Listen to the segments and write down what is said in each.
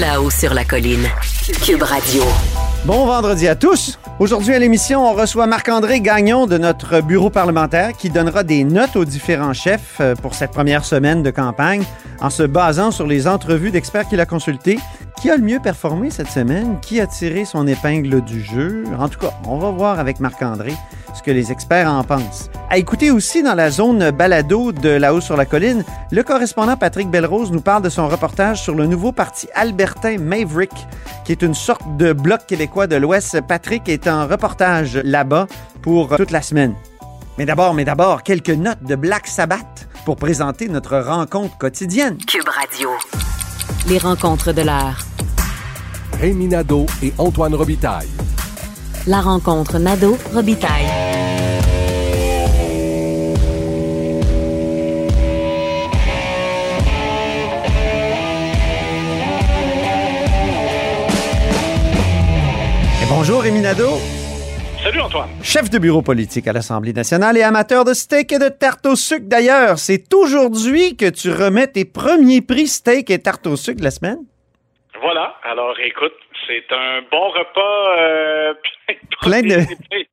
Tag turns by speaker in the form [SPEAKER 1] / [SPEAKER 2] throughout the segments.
[SPEAKER 1] Là-haut sur la colline. Cube Radio.
[SPEAKER 2] Bon vendredi à tous. Aujourd'hui à l'émission, on reçoit Marc-André Gagnon de notre bureau parlementaire qui donnera des notes aux différents chefs euh, pour cette première semaine de campagne en se basant sur les entrevues d'experts qu'il a consultés. Qui a le mieux performé cette semaine? Qui a tiré son épingle du jeu? En tout cas, on va voir avec Marc-André ce que les experts en pensent. À écouter aussi dans la zone balado de là-haut sur la colline, le correspondant Patrick Belrose nous parle de son reportage sur le nouveau parti albertain Maverick, qui est une sorte de bloc québécois de l'Ouest. Patrick est en reportage là-bas pour toute la semaine. Mais d'abord, mais d'abord, quelques notes de Black Sabbath pour présenter notre rencontre quotidienne.
[SPEAKER 1] Cube Radio.
[SPEAKER 3] Les rencontres de l'heure.
[SPEAKER 4] Rémi Nadeau et Antoine Robitaille.
[SPEAKER 3] La rencontre Nado-Robitaille.
[SPEAKER 2] Et bonjour, Rémi Nadeau.
[SPEAKER 5] Salut Antoine.
[SPEAKER 2] Chef de bureau politique à l'Assemblée nationale et amateur de steak et de tarte au sucre d'ailleurs. C'est aujourd'hui que tu remets tes premiers prix steak et tarte au sucre de la semaine?
[SPEAKER 5] Voilà. Alors écoute, c'est un bon repas euh,
[SPEAKER 2] plein de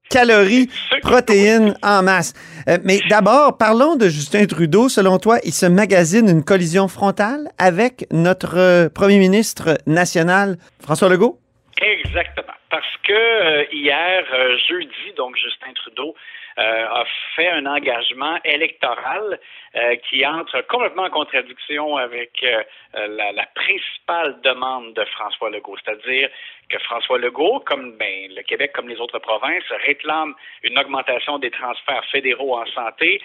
[SPEAKER 2] calories, protéines en masse. Euh, mais d'abord, parlons de Justin Trudeau. Selon toi, il se magasine une collision frontale avec notre euh, premier ministre national, François Legault?
[SPEAKER 5] Exactement. Parce que euh, hier, euh, jeudi, donc Justin Trudeau euh, a fait un engagement électoral qui entre complètement en contradiction avec la, la, principale demande de François Legault, c'est-à-dire que François Legault, comme ben, le Québec, comme les autres provinces, réclame une augmentation des transferts fédéraux en santé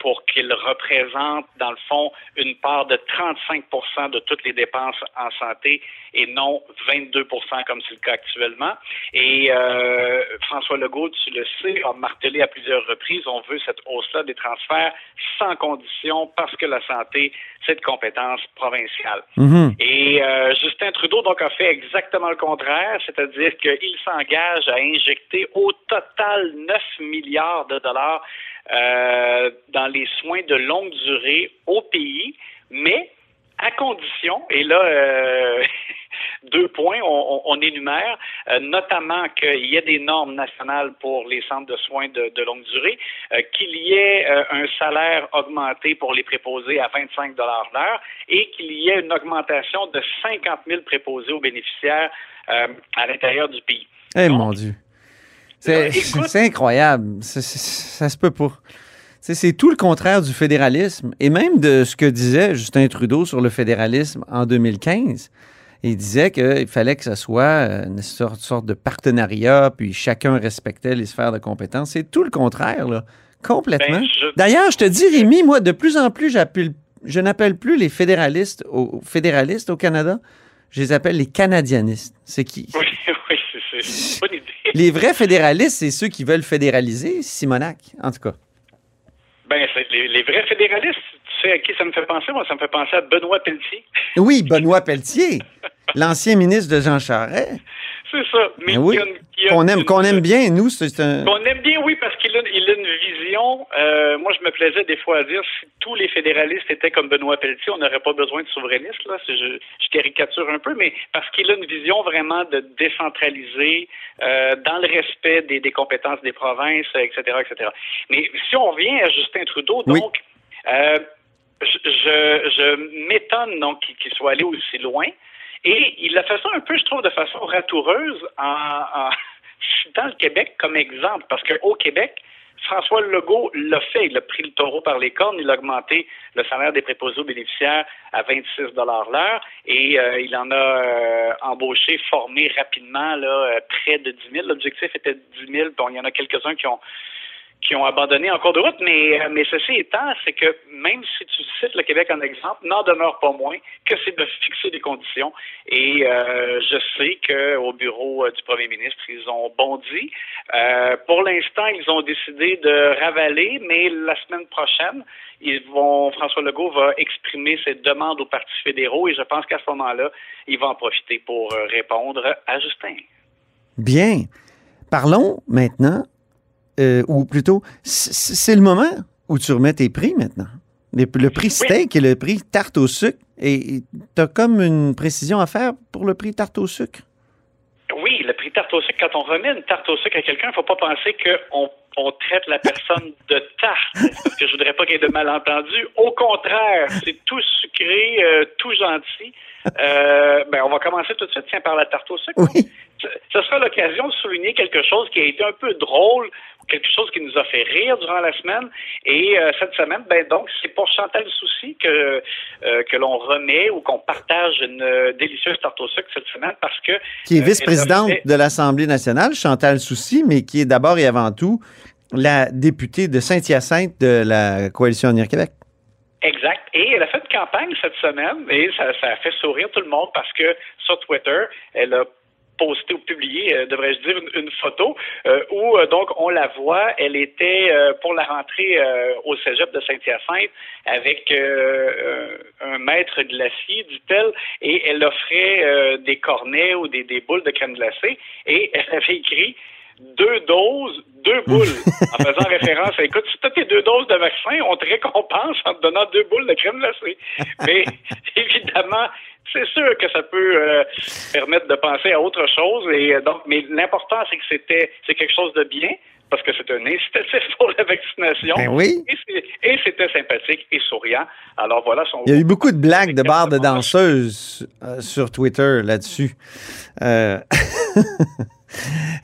[SPEAKER 5] pour qu'il représente, dans le fond, une part de 35% de toutes les dépenses en santé et non 22% comme c'est le cas actuellement. Et euh, François Legault, tu le sais, a martelé à plusieurs reprises, on veut cette hausse-là des transferts sans condition parce que la santé, c'est de compétence provinciale.
[SPEAKER 2] Mhm.
[SPEAKER 5] Et euh, Justin Trudeau, donc, a fait exactement le contraire, c'est-à-dire qu'il s'engage à injecter au total 9 milliards de dollars euh, dans les soins de longue durée au pays, mais à condition, et là, euh, deux points, on, on énumère, euh, notamment qu'il y ait des normes nationales pour les centres de soins de, de longue durée, euh, qu'il y ait un salaire augmenté pour les préposés à 25 l'heure et qu'il y ait une augmentation de 50 000 préposés aux bénéficiaires à l'intérieur du pays.
[SPEAKER 2] Eh mon Dieu. C'est incroyable. C ça se peut pas. C'est tout le contraire du fédéralisme et même de ce que disait Justin Trudeau sur le fédéralisme en 2015. Il disait qu'il fallait que ce soit une sorte, sorte, de partenariat, puis chacun respectait les sphères de compétences. C'est tout le contraire, là. Complètement.
[SPEAKER 5] Ben, je...
[SPEAKER 2] D'ailleurs, je te dis, Rémi, moi, de plus en plus, je n'appelle plus les fédéralistes au, fédéralistes au Canada. Je les appelle les canadianistes. C'est qui?
[SPEAKER 5] Oui, oui, c'est une bonne idée.
[SPEAKER 2] Les vrais fédéralistes, c'est ceux qui veulent fédéraliser Simonac, en tout cas.
[SPEAKER 5] Ben, les, les, vrais fédéralistes, tu sais à qui ça me fait penser? Moi, ça me fait penser à Benoît Pelletier.
[SPEAKER 2] Oui, Benoît Pelletier, l'ancien ministre de Jean Charest.
[SPEAKER 5] C'est ça. Mais
[SPEAKER 2] oui. Qu'on aime, qu'on aime bien, nous, c'est un.
[SPEAKER 5] Qu'on aime bien, oui, parce qu'il a, il a une vision. Euh, moi, je me plaisais des fois à dire si tous les fédéralistes étaient comme Benoît Pelletier, on n'aurait pas besoin de souverainistes. Là, je, je, caricature un peu, mais parce qu'il a une vision vraiment de décentraliser euh, dans le respect des, des, compétences des provinces, etc., etc. Mais si on revient à Justin Trudeau, donc. Euh, je, je, je m'étonne donc qu'il qu'il soit allé aussi loin. Et il a fait ça un peu, je trouve, de façon ratoureuse en, en citant le Québec comme exemple. Parce qu'au Québec, François Legault l'a fait. Il a pris le taureau par les cornes. Il a augmenté le salaire des préposés aux bénéficiaires à 26 l'heure et euh, il en a euh, embauché, formé rapidement euh, près de 10 000. L'objectif était 10 000. Bon, il y en a quelques-uns qui ont qui ont abandonné en cours de route, mais, mais ceci étant, c'est que même si tu cites le Québec en exemple, n'en demeure pas moins que c'est de fixer des conditions. Et euh, je sais qu'au bureau euh, du premier ministre, ils ont bondi. Euh, pour l'instant, ils ont décidé de ravaler, mais la semaine prochaine, ils vont, François Legault va exprimer ses demandes aux partis fédéraux et je pense qu'à ce moment-là, il va en profiter pour euh, répondre à Justin.
[SPEAKER 2] Bien. Parlons maintenant euh, ou plutôt, c'est le moment où tu remets tes prix maintenant. Le, le prix steak et le prix tarte au sucre. Et tu as comme une précision à faire pour le prix tarte au sucre?
[SPEAKER 5] Oui, le prix tarte au sucre, quand on remet une tarte au sucre à quelqu'un, il ne faut pas penser qu'on on traite la personne de tarte, parce que je voudrais pas qu'il y ait de malentendus. Au contraire, c'est tout sucré, euh, tout gentil. Euh, ben, on va commencer tout de suite tiens, par la tarte au sucre.
[SPEAKER 2] Oui.
[SPEAKER 5] Ce sera l'occasion de souligner quelque chose qui a été un peu drôle, quelque chose qui nous a fait rire durant la semaine. Et euh, cette semaine, ben donc, c'est pour Chantal Souci que euh, que l'on remet ou qu'on partage une délicieuse tarte au sucre cette semaine parce que
[SPEAKER 2] qui est
[SPEAKER 5] euh,
[SPEAKER 2] vice-présidente de l'Assemblée nationale, Chantal Soucy, mais qui est d'abord et avant tout la députée de Saint-Hyacinthe de la coalition Avenir Québec.
[SPEAKER 5] Exact. Et elle a fait une campagne cette semaine et ça, ça a fait sourire tout le monde parce que sur Twitter, elle a posté ou publié, euh, devrais-je dire, une, une photo euh, où euh, donc on la voit. Elle était pour la rentrée au cégep de Saint-Hyacinthe avec un maître glacier, dit-elle, et elle offrait des cornets ou des, des boules de crème glacée et elle avait écrit deux doses, deux boules, en faisant référence à, écoute, si tu as tes deux doses de vaccin, on te récompense en te donnant deux boules de crème glacée. Mais évidemment, c'est sûr que ça peut euh, permettre de penser à autre chose. Et euh, donc, mais l'important, c'est que c'était c'est quelque chose de bien parce que c'est un incitatif pour la vaccination.
[SPEAKER 2] Ben oui.
[SPEAKER 5] Et c'était sympathique et souriant. Alors voilà son
[SPEAKER 2] Il y a eu beaucoup de blagues de barres de danseuses euh, sur Twitter là-dessus.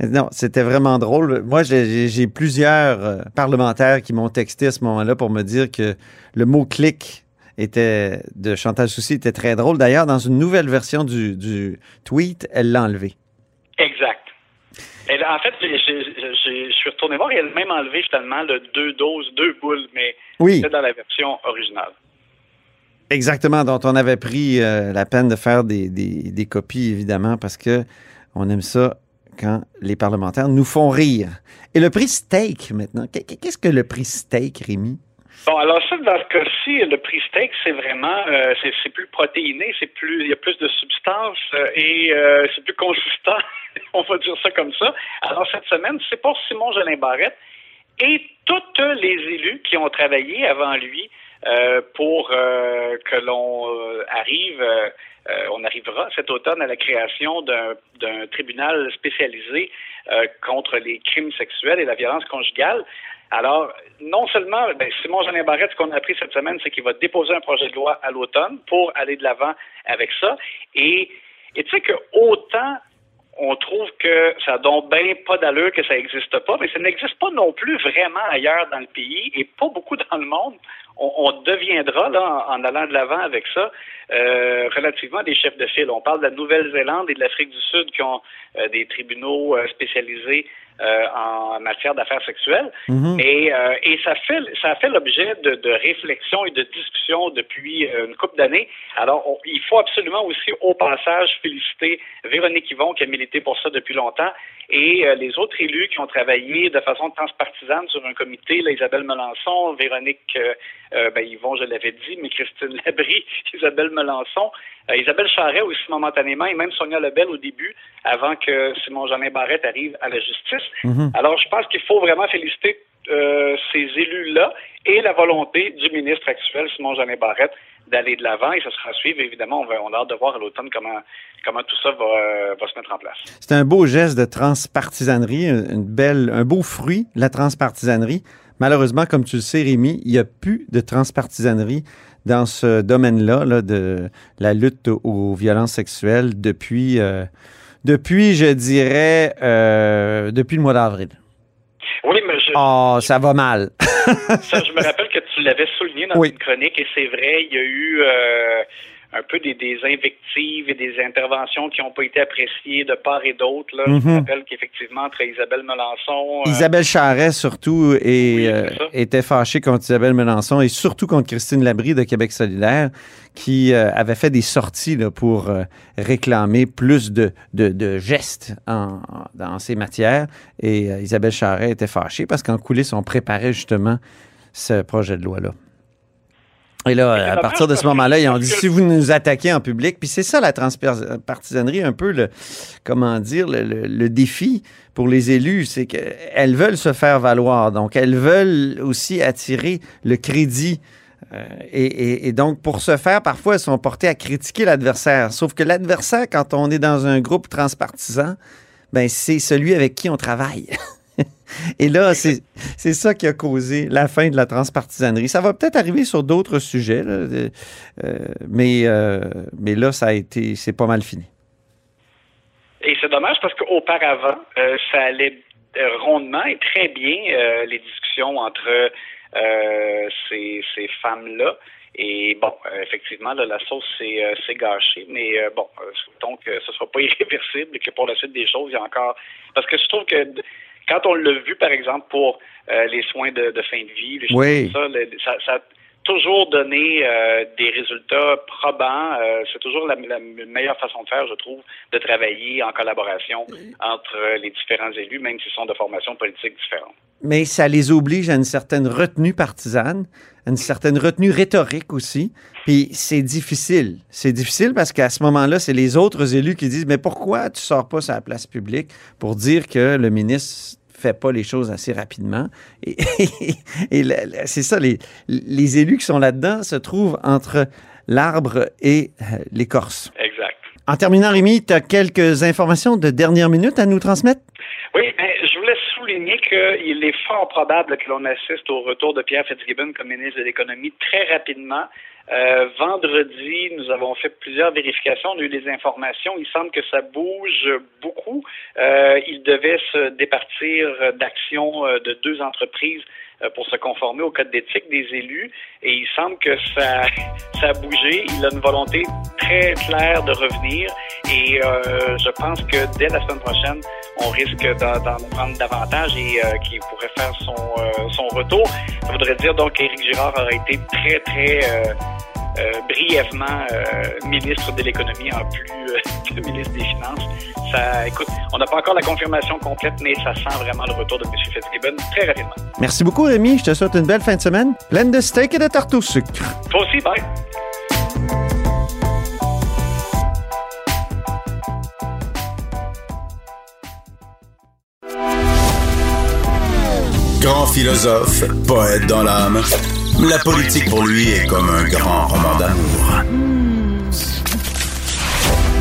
[SPEAKER 2] Non, c'était vraiment drôle. Moi, j'ai- plusieurs parlementaires qui m'ont texté à ce moment-là pour me dire que le mot clic était de Chantal Soucy était très drôle. D'ailleurs, dans une nouvelle version du, du tweet, elle l'a enlevé.
[SPEAKER 5] Exact. Elle, en fait, je suis retourné voir et elle a même enlevé finalement le deux doses, deux boules, mais
[SPEAKER 2] Oui.
[SPEAKER 5] c'était dans la version originale.
[SPEAKER 2] Exactement, dont on avait pris euh, la peine de faire des, des- des copies, évidemment, parce que on aime ça quand les parlementaires nous font rire. Et le prix steak, maintenant. Qu'est- Qu'est-ce que le prix steak, Rémi?
[SPEAKER 5] Bon, alors ça, dans ce cas-ci, le prix steak, c'est vraiment, euh, c'est plus protéiné, c'est plus, il y a plus de substance euh, et euh, c'est plus consistant. On va dire ça comme ça. Alors cette semaine, c'est pour Simon Jolin Barrette et toutes les élus qui ont travaillé avant lui euh, pour euh, que l'on euh, arrive, on arrivera cet automne à la création d'un d'un tribunal spécialisé contre les crimes sexuels et la violence conjugale. Alors, non seulement, ben, Simon Jeanin Barrette, ce qu'on a appris cette semaine, c'est qu'il va déposer un projet de loi à l'automne pour aller de l'avant avec ça. Et, tu sais que autant on trouve que ça donne bien pas d'allure que ça n'existe pas, mais ça n'existe pas non plus vraiment ailleurs dans le pays et pas beaucoup dans le monde. On, on deviendra, là, en, allant de l'avant avec ça, euh, relativement des chefs de file. On parle de la Nouvelle-Zélande et de l'Afrique du Sud qui ont euh, des tribunaux euh, spécialisés en matière d'affaires sexuelles.
[SPEAKER 2] Mhm.
[SPEAKER 5] Et, euh, et ça fait ça a fait l'objet de, de réflexion et de discussion depuis euh, une couple d'années. Alors, on- il faut absolument aussi, au passage, féliciter Véronique Yvon qui a milité pour ça depuis longtemps et euh, les autres élus qui ont travaillé de façon transpartisane sur un comité, là, Isabelle Melançon, Véronique euh, euh, ben, Yvon, je l'avais dit, mais Christine Labrie, Isabelle Melançon, euh, Isabelle Charret aussi momentanément, et même Sonia Lebel au début, avant que Simon Jeanin Barrette arrive à la justice.
[SPEAKER 2] Mhm.
[SPEAKER 5] Alors, je pense qu'il faut vraiment féliciter euh, ces élus-là et la volonté du ministre actuel, Simon Jeanin Barrette, d'aller de l'avant et ça sera à suivre. Évidemment, on, va, on a hâte de voir à l'automne comment, comment tout ça va, euh, va se mettre en place.
[SPEAKER 2] C'est un beau geste de transpartisanerie, une une belle, un beau fruit, la transpartisanerie. Malheureusement, comme tu le sais, Rémi, il n'y a plus de transpartisanerie dans ce domaine-là, là, de la lutte aux violences sexuelles depuis, euh, depuis je dirais, euh, depuis le mois d'avril.
[SPEAKER 5] Oui, mais je,
[SPEAKER 2] Oh, ça va mal.
[SPEAKER 5] ça, je me rappelle que tu l'avais souligné dans
[SPEAKER 2] Oui.
[SPEAKER 5] une chronique et c'est vrai, il y a eu euh, un peu des, des invectives et des interventions qui n'ont pas été appréciées de part et d'autre. là. Je rappelle qu'effectivement, entre Isabelle Melançon, euh,
[SPEAKER 2] Isabelle Charret, surtout, et,
[SPEAKER 5] Oui,
[SPEAKER 2] euh, était fâchée contre Isabelle Melançon et surtout contre Christine Labrie de Québec solidaire, qui euh, avait fait des sorties là, pour euh, réclamer plus de, de, de gestes en- dans ces matières. Et Isabelle Charret était fâchée parce qu'en coulisses, on préparait justement ce projet de loi-là. Et là, à partir de ce moment-là, ils ont dit si vous nous attaquez en public, puis c'est ça la transpartisanerie, un peu le, comment dire, le, le- le défi pour les élus, c'est qu'elles veulent se faire valoir. Donc, elles veulent aussi attirer le crédit. Euh, et, et- et donc, pour ce faire, parfois, elles sont portées à critiquer l'adversaire. Sauf que l'adversaire, quand on est dans un groupe transpartisan, ben, c'est celui avec qui on travaille. Et là, c'est ça qui a causé la fin de la transpartisanerie. Ça va peut-être arriver sur d'autres sujets, là, de- euh, mais, euh, mais là, ça a été, c'est pas mal fini.
[SPEAKER 5] Et c'est dommage parce qu'auparavant, euh, ça allait euh, rondement et très bien euh, les discussions entre euh, ces, ces femmes-là. Et bon, euh, effectivement, là, la sauce s'est euh, gâchée. Mais euh, bon, euh, souhaitons que ce ne soit pas irréversible et que pour la suite des choses, il y a encore. Parce que je trouve que quand on l'a vu, par exemple, pour euh, les soins de, de fin de vie, les
[SPEAKER 2] Oui.
[SPEAKER 5] ça, le- ça, ça a toujours donné euh, des résultats probants. Euh, c'est toujours la, la meilleure façon de faire, je trouve, de travailler en collaboration entre les différents élus, même s'ils sont de formations politiques différentes.
[SPEAKER 2] Mais ça les oblige à une certaine retenue partisane, une certaine retenue rhétorique aussi. Puis c'est difficile. C'est difficile parce qu'à ce moment-là, c'est les autres élus qui disent Mais pourquoi tu sors pas sur la place publique pour dire que le ministre fait pas les choses assez rapidement? Et, et la- c'est ça, les, les élus qui sont là-dedans se trouvent entre l'arbre et euh, l'écorce.
[SPEAKER 5] Exact.
[SPEAKER 2] En terminant, Rémi, tu as quelques informations de dernière minute à nous transmettre?
[SPEAKER 5] Oui, ben, je voulais souligner qu'il est fort probable que l'on assiste au retour de Pierre Fitzgibbon comme ministre de l'Économie très rapidement. Euh, vendredi, nous avons fait plusieurs vérifications, on a eu des informations. Il semble que ça bouge beaucoup. Euh, il devait se départir d'actions euh, de deux entreprises pour se conformer au code d'éthique des élus. Et il semble que ça, ça a bougé. Il a une volonté très claire de revenir. Et euh, je pense que dès la semaine prochaine, on risque d'en prendre davantage et euh, qu'il pourrait faire son, euh, son retour. Ça voudrait dire donc qu'Éric Girard aurait été très, très euh, euh, brièvement euh, ministre de l'économie en plus euh, que ministre des Finances. Ça, écoute, on n'a pas encore la confirmation complète, mais ça sent vraiment le retour de M. Fitzgibbon très rapidement.
[SPEAKER 2] Merci beaucoup, Rémi. Je te souhaite une belle fin de semaine, pleine de steak et de tarte au sucre.
[SPEAKER 5] Toi aussi, bye!
[SPEAKER 6] Grand philosophe, poète dans l'âme, la politique pour lui est comme un grand roman d'amour.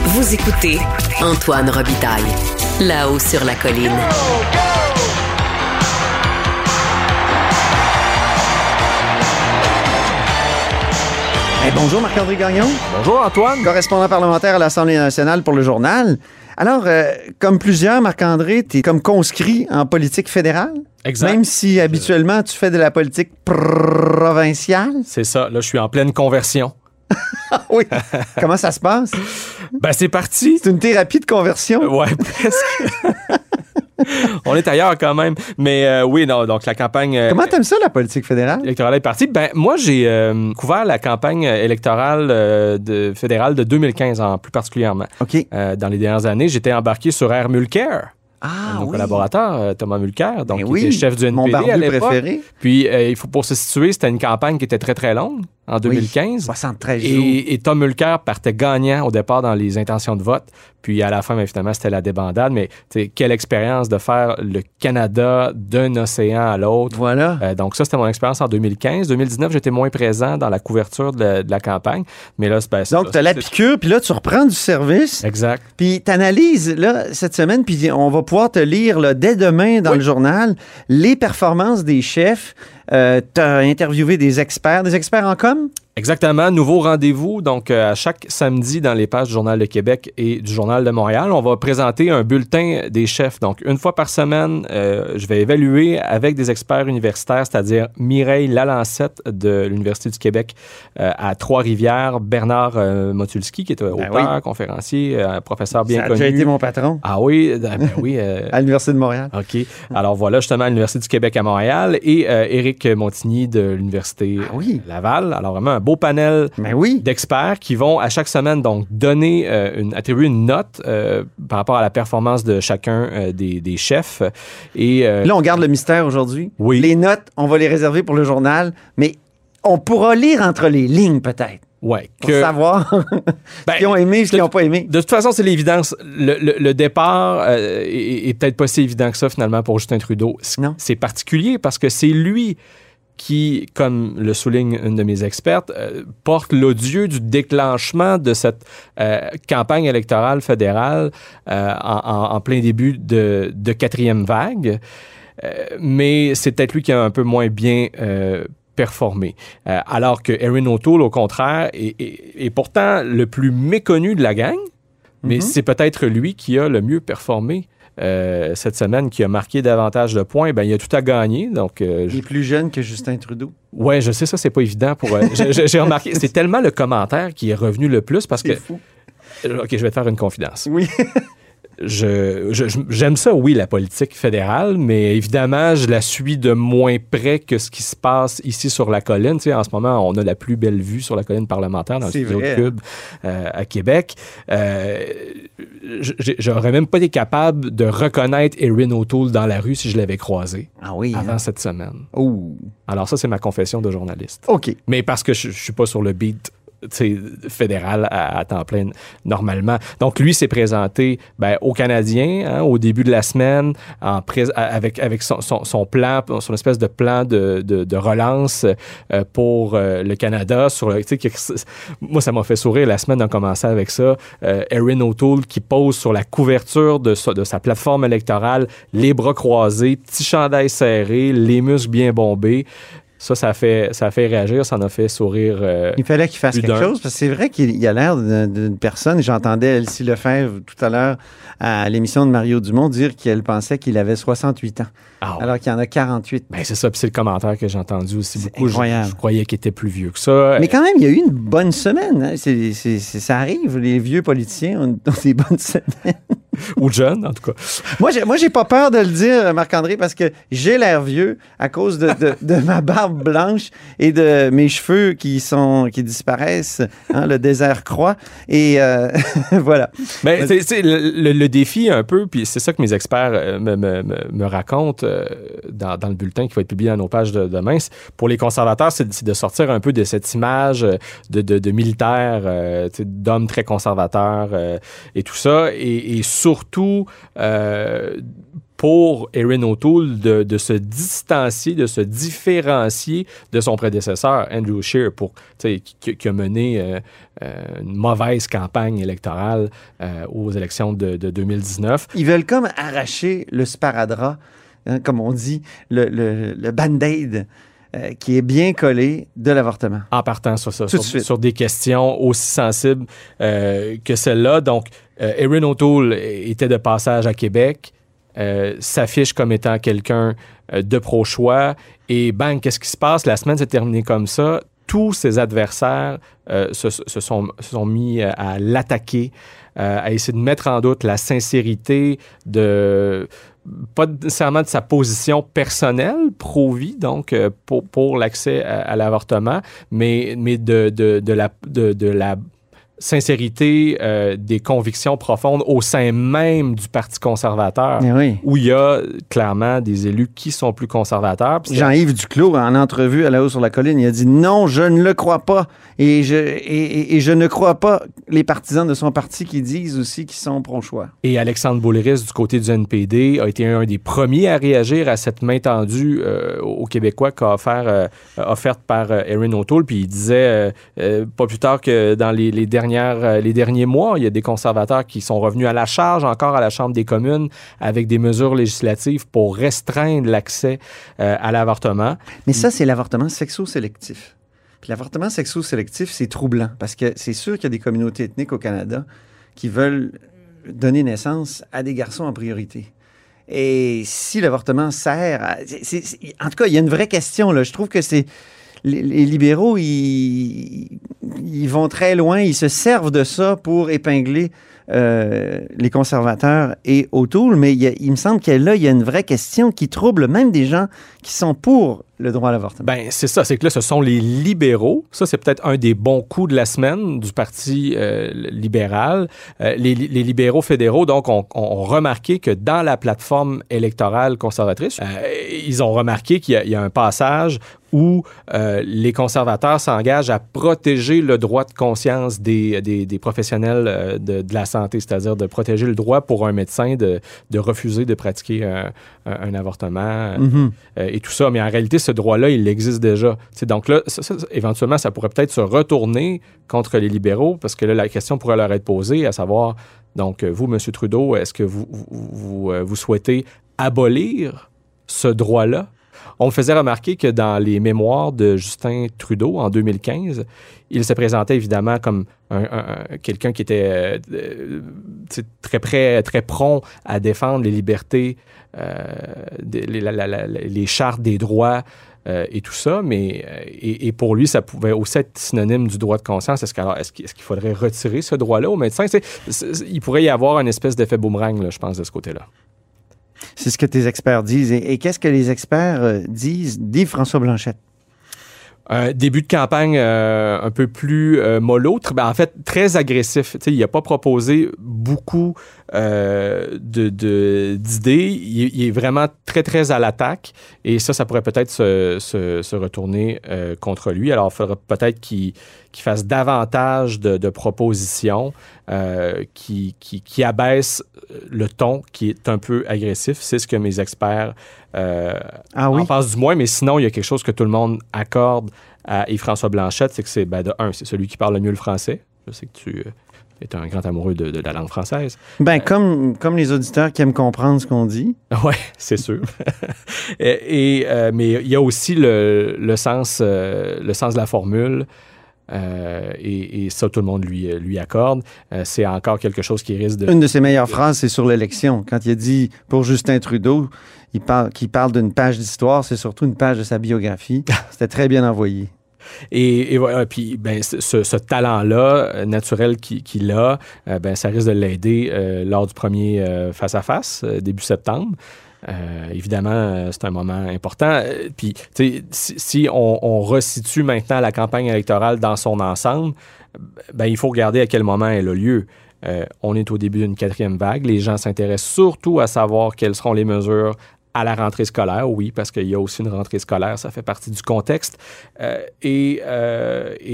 [SPEAKER 1] Vous écoutez Antoine Robitaille, là-haut sur la colline.
[SPEAKER 2] Eh, bonjour Marc-André Gagnon,
[SPEAKER 7] Bonjour Antoine.
[SPEAKER 2] correspondant parlementaire à l'Assemblée nationale pour le journal. Alors, euh, comme plusieurs, Marc-André, tu es comme conscrit en politique fédérale?
[SPEAKER 7] Exact.
[SPEAKER 2] Même si habituellement tu fais de la politique provinciale?
[SPEAKER 7] C'est ça, là je suis en pleine conversion.
[SPEAKER 2] oui. Comment ça se passe?
[SPEAKER 7] Ben c'est parti.
[SPEAKER 2] C'est une thérapie de conversion?
[SPEAKER 7] Ouais, presque. On est ailleurs quand même. Mais euh, oui, non, donc la campagne euh,
[SPEAKER 2] Comment t'aimes ça, la politique fédérale?
[SPEAKER 7] électorale est partie. Ben moi j'ai euh, couvert la campagne électorale de, fédérale de 2015 en plus particulièrement.
[SPEAKER 2] OK.
[SPEAKER 7] Dans les dernières années, j'étais embarqué sur Air Mulcair.
[SPEAKER 2] Ah,
[SPEAKER 7] mon
[SPEAKER 2] oui.
[SPEAKER 7] collaborateur, Thomas Mulcair, donc
[SPEAKER 2] Ben
[SPEAKER 7] qui
[SPEAKER 2] oui,
[SPEAKER 7] était chef du
[SPEAKER 2] mon
[SPEAKER 7] NPD à
[SPEAKER 2] barbu
[SPEAKER 7] l'époque.
[SPEAKER 2] préféré.
[SPEAKER 7] Puis, il faut pour se situer, c'était une campagne qui était très, très longue, en 2015.
[SPEAKER 2] 73 jours.
[SPEAKER 7] Et, et Tom Mulcair partait gagnant au départ dans les intentions de vote. Puis à la fin, ben, finalement, c'était la débandade. Mais tu quelle expérience de faire le Canada d'un océan à l'autre.
[SPEAKER 2] Voilà.
[SPEAKER 7] Euh, donc ça, c'était mon expérience en 2015. 2019, j'étais moins présent dans la couverture de la, de la campagne. Mais là, c'est ben,
[SPEAKER 2] Donc, tu as la piqûre, puis là, tu reprends du service.
[SPEAKER 7] Exact.
[SPEAKER 2] Puis t'analyses là cette semaine, puis on va pouvoir te lire là, dès demain dans le journal les performances des chefs. Euh, tu as interviewé des experts, des experts en com?
[SPEAKER 7] Exactement. Nouveau rendez-vous. Donc, euh, à chaque samedi dans les pages du Journal de Québec et du Journal de Montréal, on va présenter un bulletin des chefs. Donc, une fois par semaine, euh, je vais évaluer avec des experts universitaires, c'est-à-dire Mireille Lalancette de l'Université du Québec euh, à Trois-Rivières, Bernard Motulski, qui est
[SPEAKER 2] Ben
[SPEAKER 7] auteur, conférencier, professeur bien
[SPEAKER 2] Ça a
[SPEAKER 7] connu.
[SPEAKER 2] déjà été mon patron
[SPEAKER 7] Ah oui, ben oui.
[SPEAKER 2] à l'Université de Montréal.
[SPEAKER 7] OK. Alors voilà, justement, à l'Université du Québec à Montréal et Éric Montigny de l'Université
[SPEAKER 2] Ah oui.
[SPEAKER 7] Laval. Alors vraiment un beau panel
[SPEAKER 2] Ben oui.
[SPEAKER 7] d'experts qui vont à chaque semaine donc donner euh, une attribuer une note euh, par rapport à la performance de chacun euh, des, des chefs et
[SPEAKER 2] Là, on garde le mystère aujourd'hui.
[SPEAKER 7] Oui.
[SPEAKER 2] Les notes, on va les réserver pour le journal, mais on pourra lire entre les lignes peut-être
[SPEAKER 7] ouais
[SPEAKER 2] pour
[SPEAKER 7] que
[SPEAKER 2] savoir
[SPEAKER 7] Ben,
[SPEAKER 2] ce qu'ils ont aimé, ce qu'ils n'ont pas aimé.
[SPEAKER 7] de toute façon, c'est l'évidence. Le, le- le départ euh, est, est peut-être pas si évident que ça, finalement, pour Justin Trudeau. C'est particulier parce que c'est lui qui, comme le souligne une de mes expertes, euh, porte l'odieux du déclenchement de cette euh, campagne électorale fédérale euh, en, plein début de, de quatrième vague. Mais c'est peut-être lui qui a un peu moins bien performé. Alors que Erin O'Toole, au contraire, est, est- est pourtant le plus méconnu de la gang, mais
[SPEAKER 2] Mhm.
[SPEAKER 7] c'est peut-être lui qui a le mieux performé. Euh, cette semaine, qui a marqué davantage de points, ben, il a tout à gagner. Donc, euh,
[SPEAKER 2] Il est plus jeune que Justin Trudeau.
[SPEAKER 7] ouais, je sais, ça, c'est pas évident pour. euh, j'ai- remarqué, c'est tellement le commentaire qui est revenu le plus parce que.
[SPEAKER 2] Fou.
[SPEAKER 7] OK, je vais te faire une confidence.
[SPEAKER 2] Oui.
[SPEAKER 7] Je, j'aime ça, oui, la politique fédérale, mais évidemment, je la suis de moins près que ce qui se passe ici sur la colline. Tu sais, en ce moment, on a la plus belle vue sur la colline parlementaire dans le studio
[SPEAKER 2] vrai,
[SPEAKER 7] Cube euh, à Québec. Euh, j'aurais même pas été capable de reconnaître Erin O'Toole dans la rue si je l'avais croisé
[SPEAKER 2] Ah oui.
[SPEAKER 7] avant
[SPEAKER 2] hein.
[SPEAKER 7] cette semaine.
[SPEAKER 2] Oh.
[SPEAKER 7] Alors ça, c'est ma confession de journaliste.
[SPEAKER 2] OK.
[SPEAKER 7] Mais parce que je, je suis pas sur le beat fédéral à, temps plein normalement. Donc lui s'est présenté ben, aux Canadiens hein, au début de la semaine avec, avec son, plan, son espèce de plan de, de- relance euh, pour euh, le Canada. Sur le, moi, ça m'a fait sourire. La semaine a commencé avec ça. Euh, Erin O'Toole qui pose sur la couverture de sa, de sa plateforme électorale, les bras croisés, petit chandail serré, les muscles bien bombés. Ça, ça a fait, ça fait réagir, ça en a fait sourire. euh,
[SPEAKER 2] Il fallait qu'il fasse quelque chose, parce que c'est vrai qu'il il a l'air d'une personne. J'entendais Elsie Lefebvre tout à l'heure à l'émission de Mario Dumont dire qu'elle pensait qu'il avait 68 ans,
[SPEAKER 7] ah,
[SPEAKER 2] alors qu'il en a 48.
[SPEAKER 7] ben, c'est ça, puis c'est le commentaire que j'ai entendu aussi beaucoup. Je,
[SPEAKER 2] incroyable.
[SPEAKER 7] je croyais qu'il était plus vieux que ça.
[SPEAKER 2] Mais quand même, il y a eu une bonne semaine. hein. Ça arrive, les vieux politiciens ont, ont des bonnes semaines.
[SPEAKER 7] Ou jeune, en tout cas.
[SPEAKER 2] Moi, j'ai, moi, j'ai pas peur de le dire, Marc-André, parce que j'ai l'air vieux à cause de, de- de ma barbe blanche et de mes cheveux qui sont qui disparaissent. hein, le désert croît. Et euh, voilà.
[SPEAKER 7] Mais c'est- c'est le, défi un peu, puis c'est ça que mes experts euh, me, me- me- racontent euh, dans, dans le bulletin qui va être publié dans nos pages de demain. Pour les conservateurs, c'est de- c'est de sortir un peu de cette image euh, de, de, militaires, euh, d'hommes très conservateurs euh, et tout ça, et, et surtout euh, pour Erin O'Toole de, se distancier, de se différencier de son prédécesseur, Andrew Scheer, pour, qui, a mené euh, euh, une mauvaise campagne électorale aux élections de, de 2019.
[SPEAKER 2] Ils veulent comme arracher le sparadrap, hein, comme on dit, le, le, le band-aid euh, qui est bien collé de l'avortement.
[SPEAKER 7] en partant sur ça,
[SPEAKER 2] Tout de
[SPEAKER 7] sur,
[SPEAKER 2] suite.
[SPEAKER 7] sur des questions aussi sensibles euh, que celle-là. Donc, euh, Erin O'Toole était de passage à Québec, s'affiche comme étant quelqu'un de pro-choix, et bang, qu'est-ce qui se passe? La semaine s'est terminée comme ça. Tous ses adversaires se, se sont, se sont mis à l'attaquer, euh, à essayer de mettre en doute la sincérité de pas nécessairement de sa position personnelle pro-vie, donc euh, pour, pour l'accès à, à l'avortement, mais, mais de, de, de la, de, de la sincérité euh, des convictions profondes au sein même du Parti conservateur,
[SPEAKER 2] Eh oui.
[SPEAKER 7] où il y a clairement des élus qui sont plus conservateurs.
[SPEAKER 2] Jean-Yves Duclos, en entrevue à la haut sur la colline, il a dit non, je ne le crois pas. Et je, et, et- et je ne crois pas les partisans de son parti qui disent aussi qu'ils sont pro-choix.
[SPEAKER 7] Et Alexandre Boulris, du côté du NPD, a été un des premiers à réagir à cette main tendue euh, aux Québécois qu'a offert, euh, offerte par euh, Erin O'Toole. Puis il disait, pas plus tard que dans les, les euh, les derniers mois, il y a des conservateurs qui sont revenus à la charge, encore à la Chambre des communes, avec des mesures législatives pour restreindre l'accès euh, à l'avortement.
[SPEAKER 2] Mais ça, c'est l'avortement sexo-sélectif. L'avortement sexo-sélectif, c'est troublant parce que c'est sûr qu'il y a des communautés ethniques au Canada qui veulent donner naissance à des garçons en priorité. Et si l'avortement sert à... en tout cas, il y a une vraie question. Là. Je trouve que c'est... Les, libéraux, ils, vont très loin. Ils se servent de ça pour épingler euh, les conservateurs et O'Toole. Mais il, il me semble que là, il y a une vraie question qui trouble même des gens qui sont pour le droit à l'avortement.
[SPEAKER 7] Ben, c'est ça, c'est que là, ce sont les libéraux. Ça, c'est peut-être un des bons coups de la semaine du Parti euh, libéral. Euh, les, les libéraux fédéraux, donc, ont, ont remarqué que dans la plateforme électorale conservatrice, euh, ils ont remarqué qu'il y a- il y, a un passage où les conservateurs s'engagent à protéger le droit de conscience des, des, des professionnels de, de la santé, c'est-à-dire de protéger le droit pour un médecin de, de refuser de pratiquer un, avortement
[SPEAKER 2] Mhm.
[SPEAKER 7] euh, et tout ça. Mais en réalité, ce droit-là, il existe déjà. Donc là, éventuellement, ça pourrait peut-être se retourner contre les libéraux parce que là, la question pourrait leur être posée, à savoir, donc, euh, vous, M. Trudeau, est-ce que euh, vous souhaitez abolir ce droit-là? On faisait remarquer que dans les mémoires de Justin Trudeau en 2015, il se présentait évidemment comme un- un- un- quelqu'un qui était euh, très prêt, très prompt à défendre les libertés, euh, les, chartes des droits euh, et tout ça, mais et, pour lui, ça pouvait aussi être synonyme du droit de conscience. Est-ce qu'alors, qu'il faudrait retirer ce droit-là aux médecins? C'est- c'est- il pourrait y avoir une espèce d'effet boomerang, je pense, de ce côté-là.
[SPEAKER 2] C'est ce que tes experts disent. Et, qu'est-ce que les experts euh, disent? Dit François Blanchette.
[SPEAKER 7] Un début de campagne euh, un peu plus euh, mollo, ben, en fait très agressif. Tu sais, il n'a pas proposé beaucoup euh, de- de- d'idées. il, est- vraiment très, très à l'attaque. Et ça, ça pourrait peut-être se, se- retourner euh, contre lui. Alors, il faudrait peut-être qu'il qu'il fasse davantage de, de propositions euh, qui, qui, qui abaissent le ton qui est un peu agressif. C'est ce que mes experts euh,
[SPEAKER 2] Ah oui?
[SPEAKER 7] en pensent du moins. Mais sinon, il y a quelque chose que tout le monde accorde à Yves-François Blanchette, c'est que c'est, ben, de un, c'est celui qui parle le mieux le français. Je sais que tu euh, es un grand amoureux de, de la langue française.
[SPEAKER 2] Ben, comme, comme les auditeurs qui aiment comprendre ce qu'on dit.
[SPEAKER 7] Oui, c'est sûr. et, et, euh, mais il y a aussi le, le sens, euh, le sens de la formule. Euh, et, et ça, tout le monde lui, lui accorde. Euh, c'est encore quelque chose qui risque de...
[SPEAKER 2] Une de ses meilleures phrases, c'est sur l'élection. Quand il a dit pour Justin Trudeau il parle, qu'il parle d'une page d'histoire, c'est surtout une page de sa biographie. C'était très bien envoyé.
[SPEAKER 7] Et, et voilà, puis ben, ce, talent-là, euh, naturel qui- qu'il a, euh, ben, ça risque de l'aider euh, lors du premier euh, face-à-face, euh, début septembre. Euh, évidemment, euh, c'est un moment important. Euh, Puis, si, si on, on resitue maintenant la campagne électorale dans son ensemble, ben, il faut regarder à quel moment elle a lieu. On est au début d'une quatrième vague. Les gens s'intéressent surtout à savoir quelles seront les mesures à la rentrée scolaire, oui, parce qu'il y a aussi une rentrée scolaire, ça fait partie du contexte. Et-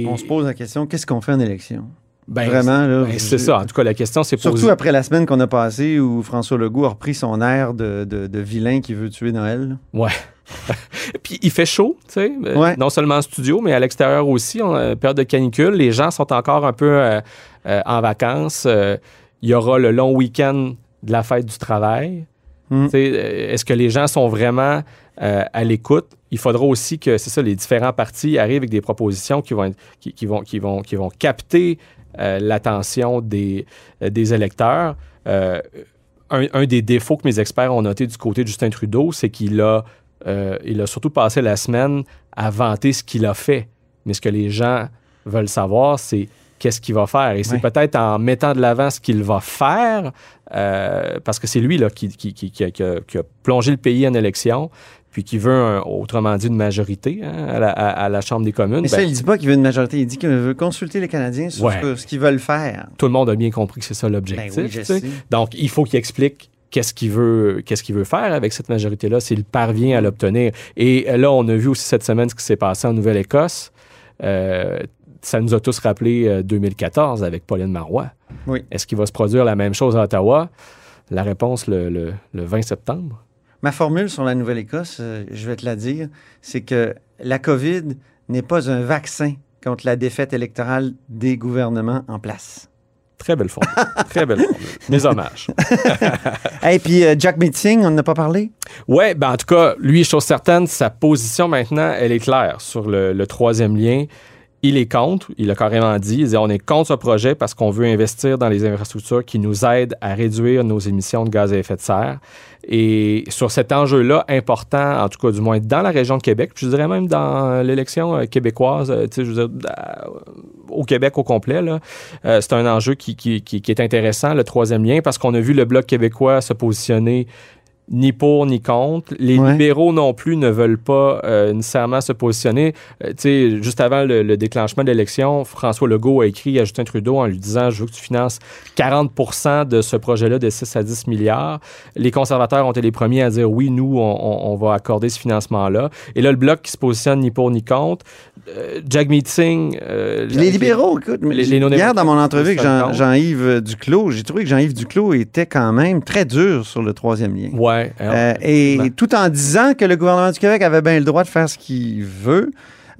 [SPEAKER 2] On se pose la question qu'est-ce qu'on fait en élection?
[SPEAKER 7] Ben,
[SPEAKER 2] Vraiment, là.
[SPEAKER 7] ben, c'est ça. En tout cas, la question, c'est
[SPEAKER 2] Surtout
[SPEAKER 7] posée.
[SPEAKER 2] après la semaine qu'on a passée où François Legault a repris son air de, de- de vilain qui veut tuer Noël.
[SPEAKER 7] Ouais. Puis il fait chaud, tu sais, euh,
[SPEAKER 2] Ouais.
[SPEAKER 7] non seulement en studio, mais à l'extérieur aussi. On a une période de canicule. Les gens sont encore un peu euh, euh, en vacances. Euh, il y aura le long week-end de la fête du travail.
[SPEAKER 2] Mm.
[SPEAKER 7] Est-ce que les gens sont vraiment à l'écoute? Il faudra aussi que, c'est ça, les différents partis arrivent avec des propositions qui vont, être- qui, qui vont, qui vont, qui vont capter l'attention des, euh, électeurs. Euh, un, des défauts que mes experts ont noté du côté de Justin Trudeau, c'est qu'il a, euh, a surtout passé la semaine à vanter ce qu'il a fait. Mais ce que les gens veulent savoir, c'est qu'est-ce qu'il va faire. Et c'est peut-être en mettant de l'avant ce qu'il va faire, euh, parce que c'est lui là, qui, qui- qui- qui a, qui plongé le pays en élection, puis qui veut, un- autrement dit, une majorité hein, à, la, à- à la Chambre des communes.
[SPEAKER 2] Mais ça,
[SPEAKER 7] Ben,
[SPEAKER 2] il dit pas qu'il veut une majorité. Il dit qu'il veut consulter les Canadiens sur
[SPEAKER 7] Ouais.
[SPEAKER 2] ce, qu'ils veulent faire.
[SPEAKER 7] tout le monde a bien compris que c'est ça l'objectif.
[SPEAKER 2] Ben oui, je
[SPEAKER 7] tu sais.
[SPEAKER 2] sais.
[SPEAKER 7] Donc, il faut qu'il explique qu'est-ce qu'il veut, qu'est-ce qu'il veut faire avec cette majorité-là, s'il parvient à l'obtenir. Et là, on a vu aussi cette semaine ce qui s'est passé en Nouvelle-Écosse. Euh, ça nous a tous rappelé euh, 2014 avec Pauline Marois.
[SPEAKER 2] Oui.
[SPEAKER 7] Est-ce qu'il va se produire la même chose à Ottawa? La réponse le, le- le 20 septembre.
[SPEAKER 2] Ma formule sur la Nouvelle-Écosse, euh, je vais te la dire, c'est que la COVID n'est pas un vaccin contre la défaite électorale des gouvernements en place.
[SPEAKER 7] Très belle formule. Très belle formule. Mes hommages.
[SPEAKER 2] Et puis euh, Jack Meeting, on n'a pas parlé?
[SPEAKER 7] Ouais, ben en tout cas, lui, chose certaine, sa position maintenant, elle est claire sur le, le troisième lien. Il est contre, il a carrément dit, il dit on est contre ce projet parce qu'on veut investir dans les infrastructures qui nous aident à réduire nos émissions de gaz à effet de serre. Et sur cet enjeu-là important, en tout cas du moins dans la région de Québec, puis je dirais même dans l'élection euh, québécoise, euh, tu sais, je veux dire, euh, au Québec au complet, euh, c'est un enjeu qui- qui- qui est intéressant, le troisième lien, parce qu'on a vu le Bloc québécois se positionner ni pour ni contre. Les
[SPEAKER 2] Ouais.
[SPEAKER 7] libéraux non plus ne veulent pas euh, nécessairement se positionner. Euh, tu sais, juste avant le, le déclenchement de l'élection, François Legault a écrit à Justin Trudeau en lui disant Je veux que tu finances 40% de ce projet-là de 6 à 10 milliards. Les conservateurs ont été les premiers à dire oui, nous, on, on- on va accorder ce financement-là. Et là, le bloc qui se positionne ni pour ni contre. Euh, Jack Meeting. euh,
[SPEAKER 2] Les libéraux, écoute,
[SPEAKER 7] les- les non-
[SPEAKER 2] hier dans mon entrevue avec Jean-. Jean-Yves Duclos, j'ai trouvé que Jean-Yves Duclos était quand même très dur sur le troisième lien.
[SPEAKER 7] Ouais.
[SPEAKER 2] Euh, et tout en disant que le gouvernement du Québec avait bien le droit de faire ce qu'il veut,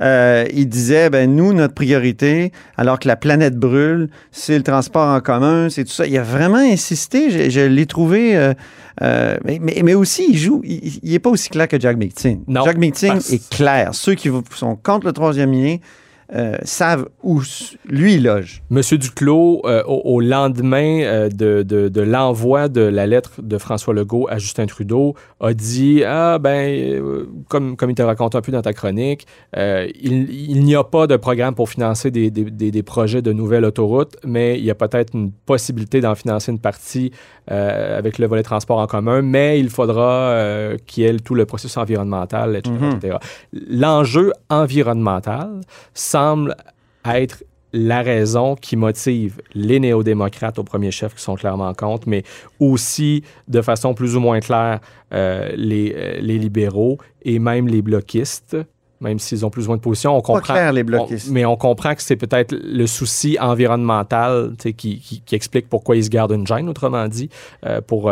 [SPEAKER 2] euh, il disait, ben nous, notre priorité, alors que la planète brûle, c'est le transport en commun, c'est tout ça. Il a vraiment insisté, je, je l'ai trouvé... euh, euh, mais, mais, mais aussi, il joue, il, il est pas aussi clair que Jack Meeting.
[SPEAKER 7] Non,
[SPEAKER 2] Jack
[SPEAKER 7] parce-
[SPEAKER 2] est clair. Ceux qui sont contre le troisième lien euh, savent où lui loge.
[SPEAKER 7] Monsieur Duclos, euh, au, au lendemain euh, de, de- de l'envoi de la lettre de François Legault à Justin Trudeau, a dit Ah, ben, comme, comme il te raconte un peu dans ta chronique, il, il n'y a pas de programme pour financer des, des- des- des projets de nouvelles autoroutes, mais il y a peut-être une possibilité d'en financer une partie avec le volet transport en commun, mais il faudra qu'il y ait tout le processus environnemental, etc.
[SPEAKER 2] Mhm.
[SPEAKER 7] etc. L'enjeu environnemental semble être la raison qui motive les néo-démocrates au premier chef qui sont clairement contre, mais aussi de façon plus ou moins claire euh, les, euh, les libéraux et même les bloquistes, même s'ils ont plus ou moins de position. On comprend,
[SPEAKER 2] clair, les bloquistes.
[SPEAKER 7] on- mais on comprend que c'est peut-être le souci environnemental qui, qui- qui explique pourquoi ils se gardent une gêne, autrement dit, euh, pour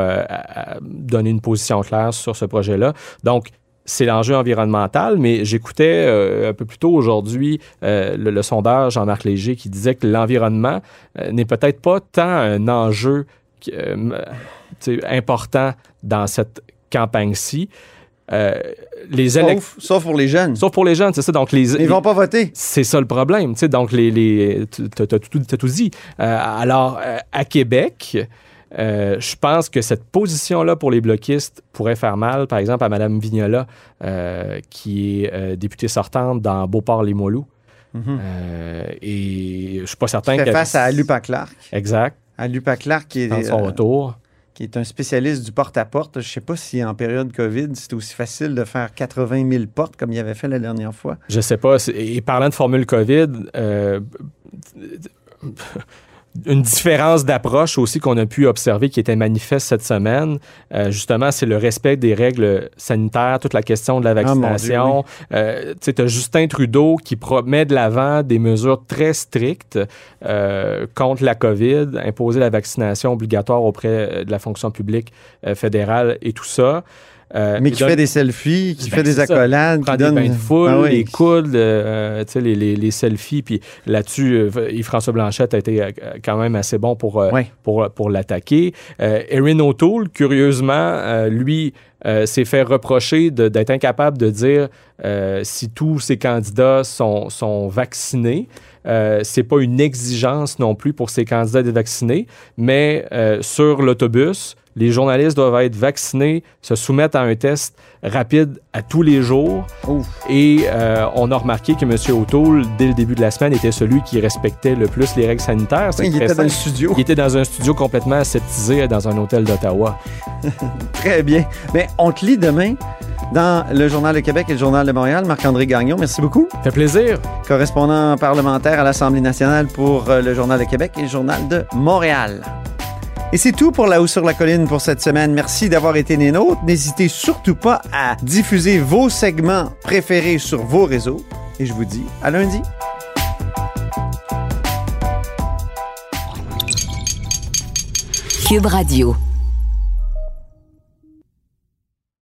[SPEAKER 7] donner une position claire sur ce projet-là. Donc, c'est l'enjeu environnemental, mais j'écoutais euh, un peu plus tôt aujourd'hui euh, le, le sondeur Jean-Marc Léger qui disait que l'environnement euh, n'est peut-être pas tant un enjeu important dans cette campagne-ci. Euh, les
[SPEAKER 2] Sauf, sauf pour les jeunes.
[SPEAKER 7] Sauf pour les jeunes, c'est ça. Donc les,
[SPEAKER 2] Ils vont pas voter.
[SPEAKER 7] c'est ça le problème. Donc, les, les, tu as, tout, tout dit. Euh, alors, euh, à Québec, euh, je pense que cette position-là pour les bloquistes pourrait faire mal, par exemple, à Mme Vignola, euh, qui est euh, députée sortante dans Beauport-les-Moilous.
[SPEAKER 2] Mhm.
[SPEAKER 7] Et je suis pas certain qu'elle-
[SPEAKER 2] face à Lupa Clark.
[SPEAKER 7] Exact.
[SPEAKER 2] À Lupa Clark qui est,
[SPEAKER 7] Dans son retour.
[SPEAKER 2] qui est un spécialiste du porte-à-porte. Je ne sais pas si en période COVID, c'était aussi facile de faire 80 000 portes comme il avait fait la dernière fois.
[SPEAKER 7] Je sais pas. Et parlant de formule COVID, euh, une différence d'approche aussi qu'on a pu observer qui était manifeste cette semaine, euh, justement, c'est le respect des règles sanitaires, toute la question de la
[SPEAKER 2] Ah,
[SPEAKER 7] vaccination. Euh, tu as Justin Trudeau qui pro- met de l'avant des mesures très strictes euh, contre la COVID, imposer la vaccination obligatoire auprès euh, de la fonction publique euh, fédérale et tout ça. Euh,
[SPEAKER 2] Mais qui
[SPEAKER 7] donne-
[SPEAKER 2] fait des selfies, qui
[SPEAKER 7] Ben,
[SPEAKER 2] fait des accolades,
[SPEAKER 7] prend
[SPEAKER 2] qui
[SPEAKER 7] des
[SPEAKER 2] donne...
[SPEAKER 7] bains de foule,
[SPEAKER 2] Ah oui.
[SPEAKER 7] les coudes, euh, tu sais, les, les- les selfies. Puis là-dessus, euh, Yves-François Blanchette a été euh, quand même assez bon pour, euh,
[SPEAKER 2] Ouais.
[SPEAKER 7] pour, pour l'attaquer. Erin O'Toole, curieusement, lui, euh, s'est fait reprocher d'être incapable de dire euh, si tous ces candidats sont, sont vaccinés. Euh, c'est pas une exigence non plus pour ces candidats d'être vaccinés, mais euh, sur l'autobus, les journalistes doivent être vaccinés, se soumettre à un test rapide à tous les jours.
[SPEAKER 2] Ouf.
[SPEAKER 7] Et euh, on a remarqué que M. O'Toole, dès le début de la semaine, était celui qui respectait le plus les règles sanitaires.
[SPEAKER 2] Il était dans le studio.
[SPEAKER 7] Il était dans un studio complètement aseptisé dans un hôtel d'Ottawa.
[SPEAKER 2] Très bien. Mais on te lit demain dans le Journal de Québec et le Journal de Montréal. Marc-André Gagnon, merci beaucoup.
[SPEAKER 7] Fait plaisir.
[SPEAKER 2] Correspondant parlementaire à l'Assemblée nationale pour euh, le Journal de Québec et le Journal de Montréal. Et c'est tout pour La Haut sur la Colline pour cette semaine. Merci d'avoir été des nôtres. N'hésitez surtout pas à diffuser vos segments préférés sur vos réseaux. Et je vous dis à lundi.
[SPEAKER 1] Cube Radio.